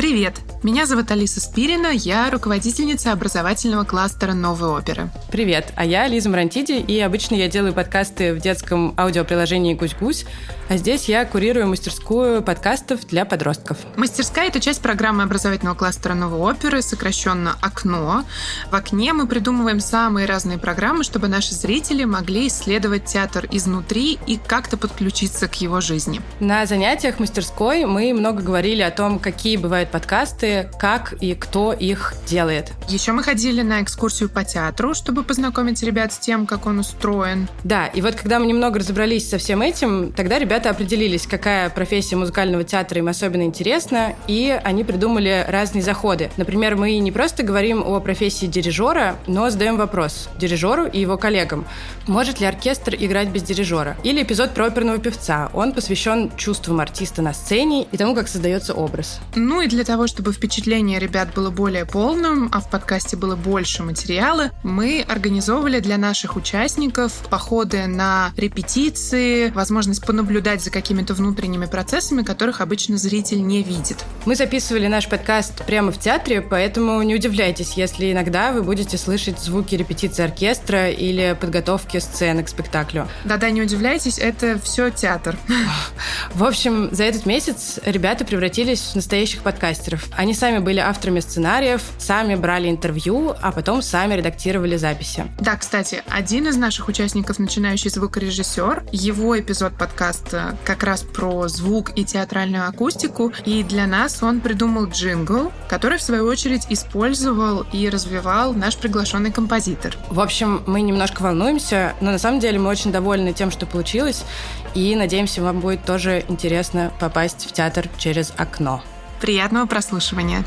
Привет! Меня зовут Алиса Спирина, я руководительница образовательного кластера «Новой оперы». Привет, а я Лиза Марантиди, и обычно я делаю подкасты в детском аудиоприложении «Гусь-гусь», а здесь я курирую мастерскую подкастов для подростков. Мастерская – это часть программы образовательного кластера «Новой оперы», сокращенно «Окно». В «Окне» мы придумываем самые разные программы, чтобы наши зрители могли исследовать театр изнутри и как-то подключиться к его жизни. На занятиях мастерской мы много говорили о том, какие бывают подкасты, как и кто их делает. Еще мы ходили на экскурсию по театру, чтобы познакомить ребят с тем, как он устроен. Да, и вот когда мы немного разобрались со всем этим, тогда ребята определились, какая профессия музыкального театра им особенно интересна, и они придумали разные заходы. Например, мы не просто говорим о профессии дирижера, но задаем вопрос дирижеру и его коллегам. Может ли оркестр играть без дирижера? Или эпизод про оперного певца. Он посвящен чувствам артиста на сцене и тому, как создается образ. Ну и для того, чтобы впечатление ребят было более полным, а в подкасте было больше материала, мы организовывали для наших участников походы на репетиции, возможность понаблюдать за какими-то внутренними процессами, которых обычно зритель не видит. Мы записывали наш подкаст прямо в театре, поэтому не удивляйтесь, если иногда вы будете слышать звуки репетиции оркестра или подготовки сцены к спектаклю. Да-да, не удивляйтесь, это все театр. В общем, за этот месяц ребята превратились в настоящих подкастеров. Они сами были авторами сценариев, сами брали интервью, а потом сами редактировали записи. Да, кстати, один из наших участников, начинающий звукорежиссер, его эпизод подкаста как раз про звук и театральную акустику, и для нас он придумал джингл, который, в свою очередь, использовал и развивал наш приглашенный композитор. В общем, мы немножко волнуемся, но на самом деле мы очень довольны тем, что получилось, и надеемся, вам будет тоже интересно попасть в театр через окно. Приятного прослушивания!